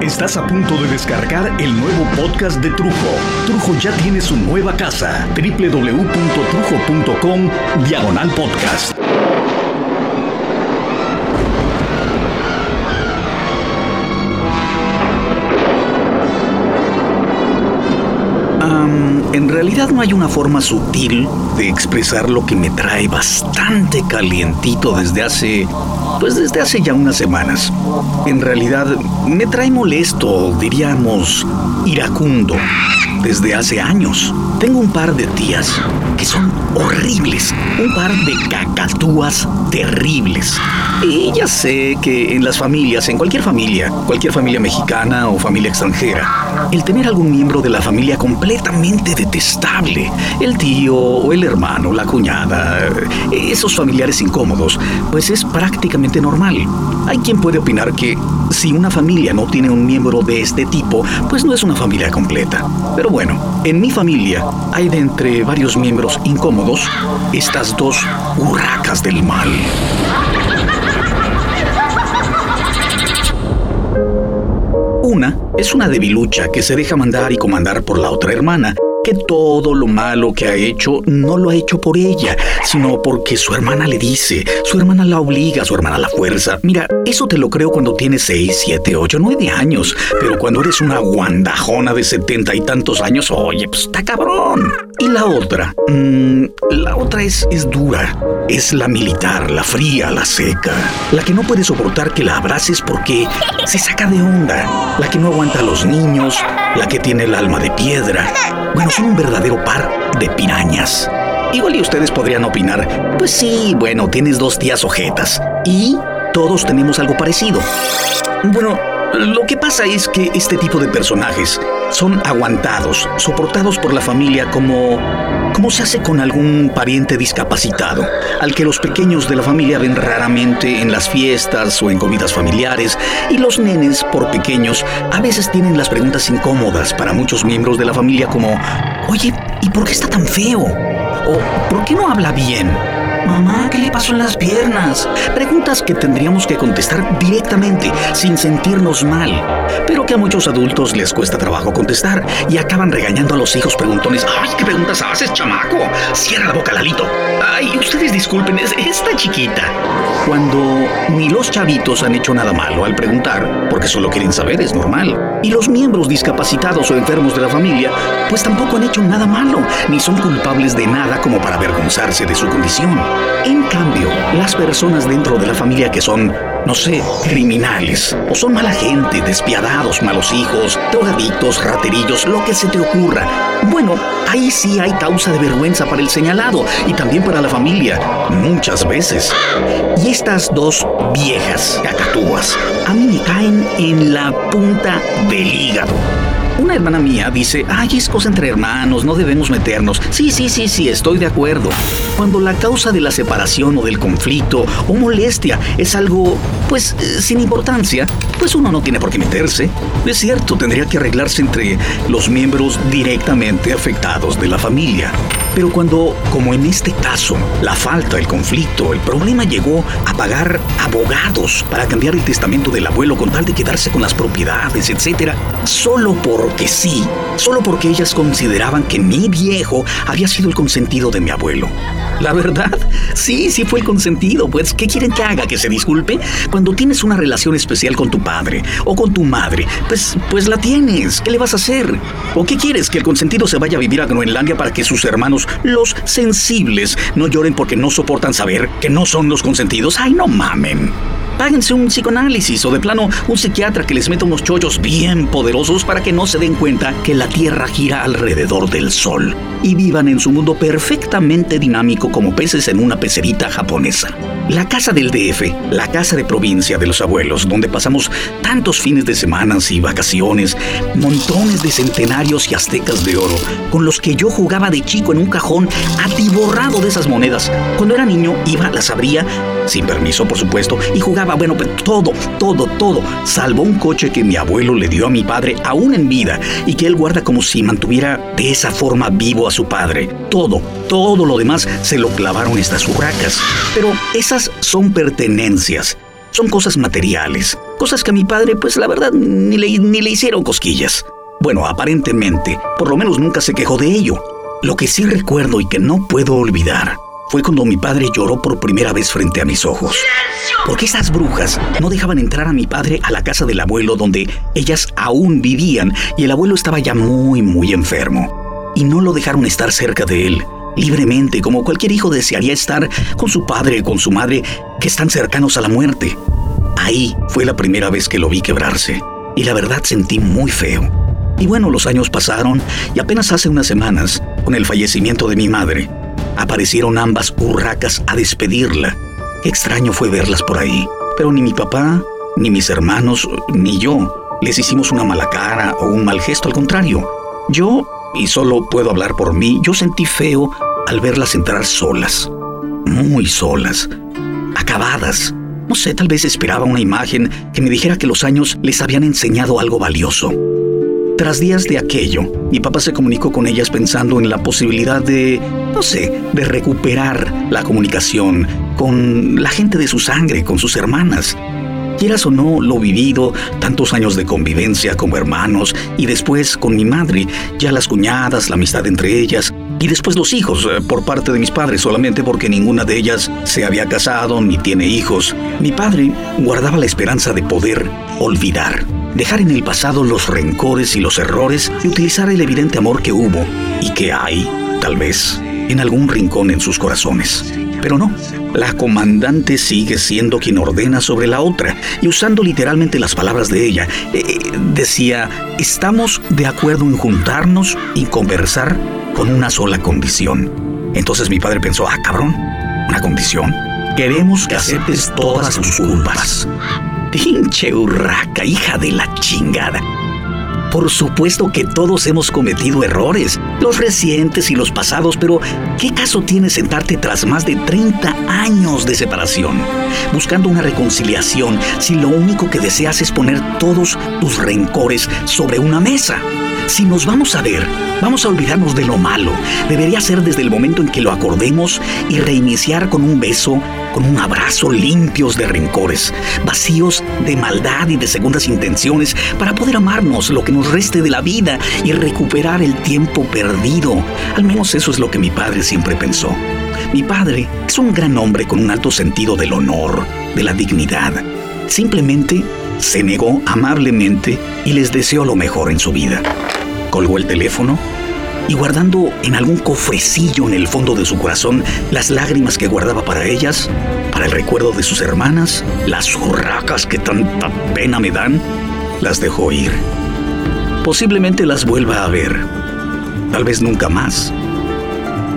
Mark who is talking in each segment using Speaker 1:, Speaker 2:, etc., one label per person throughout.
Speaker 1: Estás a punto de descargar el nuevo podcast de Trujo. Trujo ya tiene su nueva casa, www.trujo.com, diagonal podcast. en realidad no hay una forma sutil de expresar lo que me trae bastante calientito desde hace pues desde hace ya unas semanas. En realidad me trae molesto, diríamos, iracundo, desde hace años. Tengo un par de tías que son horribles, un par de cacatúas terribles. Y ya sé que en las familias, en cualquier familia, cualquier familia mexicana o familia extranjera, el tener algún miembro de la familia completamente detestable, el tío o el hermano, la cuñada, esos familiares incómodos, pues es prácticamente normal. Hay quien puede opinar que si una familia no tiene un miembro de este tipo, pues no es una familia completa. Pero bueno, en mi familia hay de entre varios miembros incómodos estas dos hurracas del mal. Una es una debilucha que se deja mandar y comandar por la otra hermana que todo lo malo que ha hecho no lo ha hecho por ella, sino porque su hermana le dice, su hermana la obliga, su hermana la fuerza. Mira, eso te lo creo cuando tienes 6, 7, 8, 9 años, pero cuando eres una guandajona de setenta y tantos años, oye, pues está cabrón. Y la otra, mmm, la otra es, es dura, es la militar, la fría, la seca, la que no puede soportar que la abraces porque se saca de onda, la que no aguanta a los niños, la que tiene el alma de piedra. Bueno, son un verdadero par de pirañas. Igual y ustedes podrían opinar, pues sí, bueno, tienes dos tías ojetas. Y todos tenemos algo parecido. Bueno, lo que pasa es que este tipo de personajes son aguantados, soportados por la familia como como se hace con algún pariente discapacitado, al que los pequeños de la familia ven raramente en las fiestas o en comidas familiares, y los nenes, por pequeños, a veces tienen las preguntas incómodas para muchos miembros de la familia como, oye, ¿y por qué está tan feo? ¿O por qué no habla bien? Mamá, ¿qué le pasó en las piernas? Preguntas que tendríamos que contestar directamente, sin sentirnos mal, pero que a muchos adultos les cuesta trabajo contestar y acaban regañando a los hijos preguntones. ¡Ay, qué preguntas haces, chamaco! Cierra la boca, Lalito. Ay, ustedes disculpen, es esta chiquita. Cuando ni los chavitos han hecho nada malo al preguntar, porque solo quieren saber, es normal. Y los miembros discapacitados o enfermos de la familia, pues tampoco han hecho nada malo, ni son culpables de nada como para avergonzarse de su condición. En cambio, las personas dentro de la familia que son, no sé, criminales, o son mala gente, despiadados, malos hijos, drogadictos, raterillos, lo que se te ocurra, bueno, ahí sí hay causa de vergüenza para el señalado y también para la familia, muchas veces. Y estas dos viejas cacatúas a mí me caen en la punta del hígado. Una hermana mía dice, ay, es cosa entre hermanos, no debemos meternos. Sí, sí, sí, sí, estoy de acuerdo. Cuando la causa de la separación o del conflicto o molestia es algo, pues, eh, sin importancia, pues uno no tiene por qué meterse. Es cierto, tendría que arreglarse entre los miembros directamente afectados de la familia. Pero cuando, como en este caso, la falta, el conflicto, el problema llegó a pagar abogados para cambiar el testamento del abuelo con tal de quedarse con las propiedades, etc., solo porque sí, solo porque ellas consideraban que mi viejo había sido el consentido de mi abuelo. La verdad, sí, sí fue el consentido. Pues, ¿qué quieren que haga? ¿Que se disculpe? Cuando tienes una relación especial con tu padre o con tu madre, pues, pues la tienes. ¿Qué le vas a hacer? ¿O qué quieres? ¿Que el consentido se vaya a vivir a Groenlandia para que sus hermanos, los sensibles, no lloren porque no soportan saber que no son los consentidos? ¡Ay, no mamen! Páguense un psicoanálisis o de plano un psiquiatra que les meta unos chollos bien poderosos para que no se den cuenta que la Tierra gira alrededor del Sol y vivan en su mundo perfectamente dinámico como peces en una pecerita japonesa. La casa del DF, la casa de provincia de los abuelos, donde pasamos tantos fines de semanas y vacaciones, montones de centenarios y aztecas de oro, con los que yo jugaba de chico en un cajón atiborrado de esas monedas. Cuando era niño iba, las abría, sin permiso por supuesto, y jugaba, bueno, todo, todo, todo, salvo un coche que mi abuelo le dio a mi padre aún en vida y que él guarda como si mantuviera de esa forma vivo a su padre. Todo, todo lo demás se lo clavaron estas urracas. Pero son pertenencias. son cosas materiales, cosas que a mi padre, pues la verdad, ni le, ni le hicieron cosquillas. Bueno, aparentemente, por lo menos nunca se quejó de ello. Lo que sí recuerdo y que no puedo olvidar fue cuando mi padre lloró por primera vez frente a mis ojos. Porque esas brujas no dejaban entrar a mi padre a la casa del abuelo donde ellas aún vivían y el abuelo estaba ya muy, muy enfermo. Y no lo dejaron estar cerca de él, libremente, como cualquier hijo desearía estar con su padre o con su madre que están cercanos a la muerte. Ahí fue la primera vez que lo vi quebrarse y la verdad sentí muy feo. Y bueno, los años pasaron y apenas hace unas semanas, con el fallecimiento de mi madre, aparecieron ambas hurracas a despedirla. Qué extraño fue verlas por ahí, pero ni mi papá, ni mis hermanos, ni yo les hicimos una mala cara o un mal gesto, al contrario. Yo, y solo puedo hablar por mí, yo sentí feo al verlas entrar solas, muy solas, acabadas. No sé, tal vez esperaba una imagen que me dijera que los años les habían enseñado algo valioso. Tras días de aquello, mi papá se comunicó con ellas pensando en la posibilidad de, no sé, de recuperar la comunicación con la gente de su sangre, con sus hermanas. Quieras o no, lo vivido, tantos años de convivencia como hermanos y después con mi madre, ya las cuñadas, la amistad entre ellas, y después los hijos, eh, por parte de mis padres, solamente porque ninguna de ellas se había casado ni tiene hijos. Mi padre guardaba la esperanza de poder olvidar dejar en el pasado los rencores y los errores y utilizar el evidente amor que hubo y que hay, tal vez, en algún rincón en sus corazones. Pero no, la comandante sigue siendo quien ordena sobre la otra y usando literalmente las palabras de ella. Eh, eh, decía, estamos de acuerdo en juntarnos y conversar con una sola condición. Entonces mi padre pensó, ah, cabrón, una condición. Queremos que aceptes todas tus culpas. Pinche urraca, hija de la chingada. Por supuesto que todos hemos cometido errores, los recientes y los pasados, pero ¿qué caso tiene sentarte tras más de 30 años de separación, buscando una reconciliación si lo único que deseas es poner todos tus rencores sobre una mesa? Si nos vamos a ver, vamos a olvidarnos de lo malo. Debería ser desde el momento en que lo acordemos y reiniciar con un beso, con un abrazo limpios de rencores, vacíos de maldad y de segundas intenciones, para poder amarnos lo que nos reste de la vida y recuperar el tiempo perdido. Al menos eso es lo que mi padre siempre pensó. Mi padre es un gran hombre con un alto sentido del honor, de la dignidad. Simplemente se negó amablemente y les deseó lo mejor en su vida. Colgó el teléfono y guardando en algún cofrecillo en el fondo de su corazón las lágrimas que guardaba para ellas, para el recuerdo de sus hermanas, las urracas que tanta pena me dan, las dejó ir. Posiblemente las vuelva a ver, tal vez nunca más.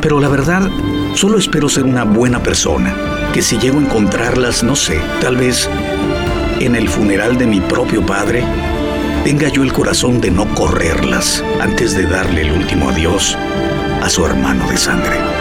Speaker 1: Pero la verdad, solo espero ser una buena persona, que si llego a encontrarlas, no sé, tal vez en el funeral de mi propio padre, tenga yo el corazón de no correrlas antes de darle el último adiós a su hermano de sangre.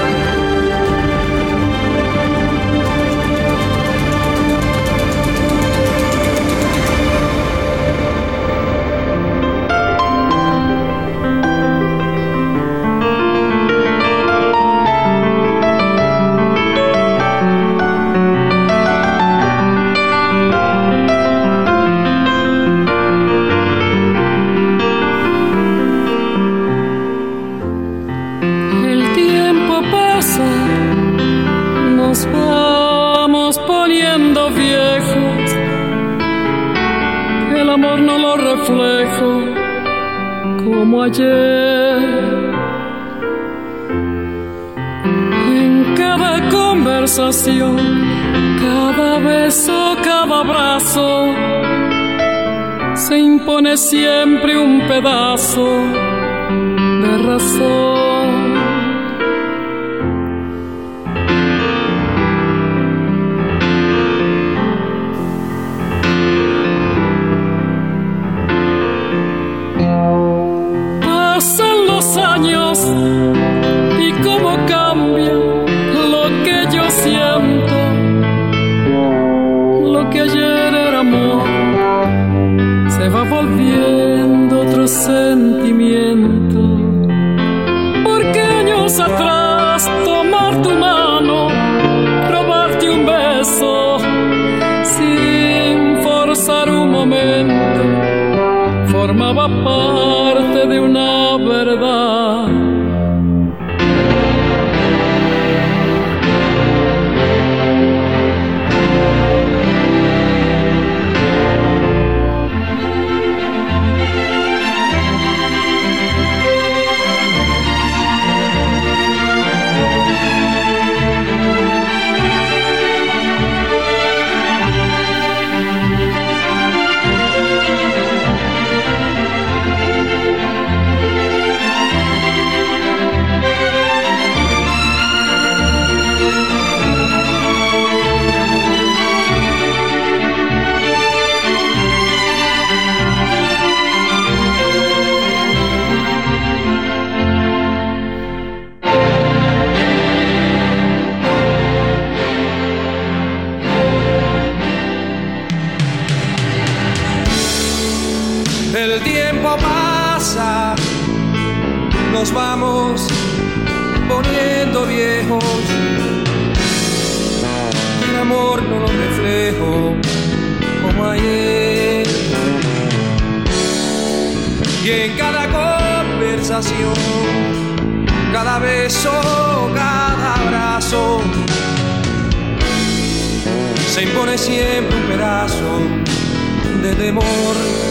Speaker 2: Como ayer. En cada conversación, cada beso, cada abrazo, se impone siempre un pedazo de razón.
Speaker 3: Papai cada beso, cada abrazo, se impone siempre un pedazo de temor.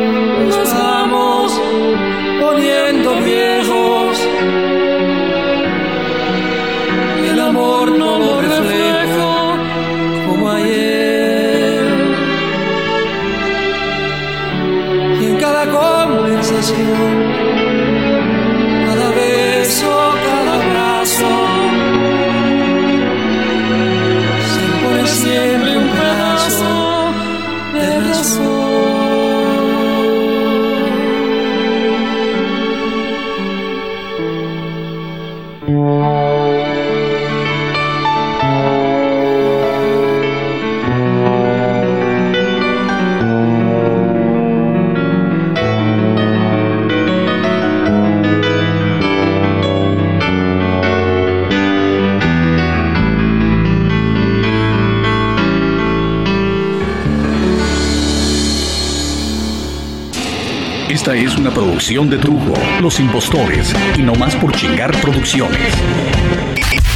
Speaker 1: Esta es una producción de Trujo, Los Impostores y No Más por Chingar Producciones.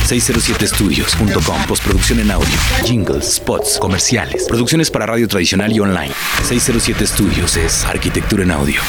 Speaker 4: 607studios.com Postproducción en audio, jingles, spots, comerciales, producciones para radio tradicional y online. 607 Studios es arquitectura en audio.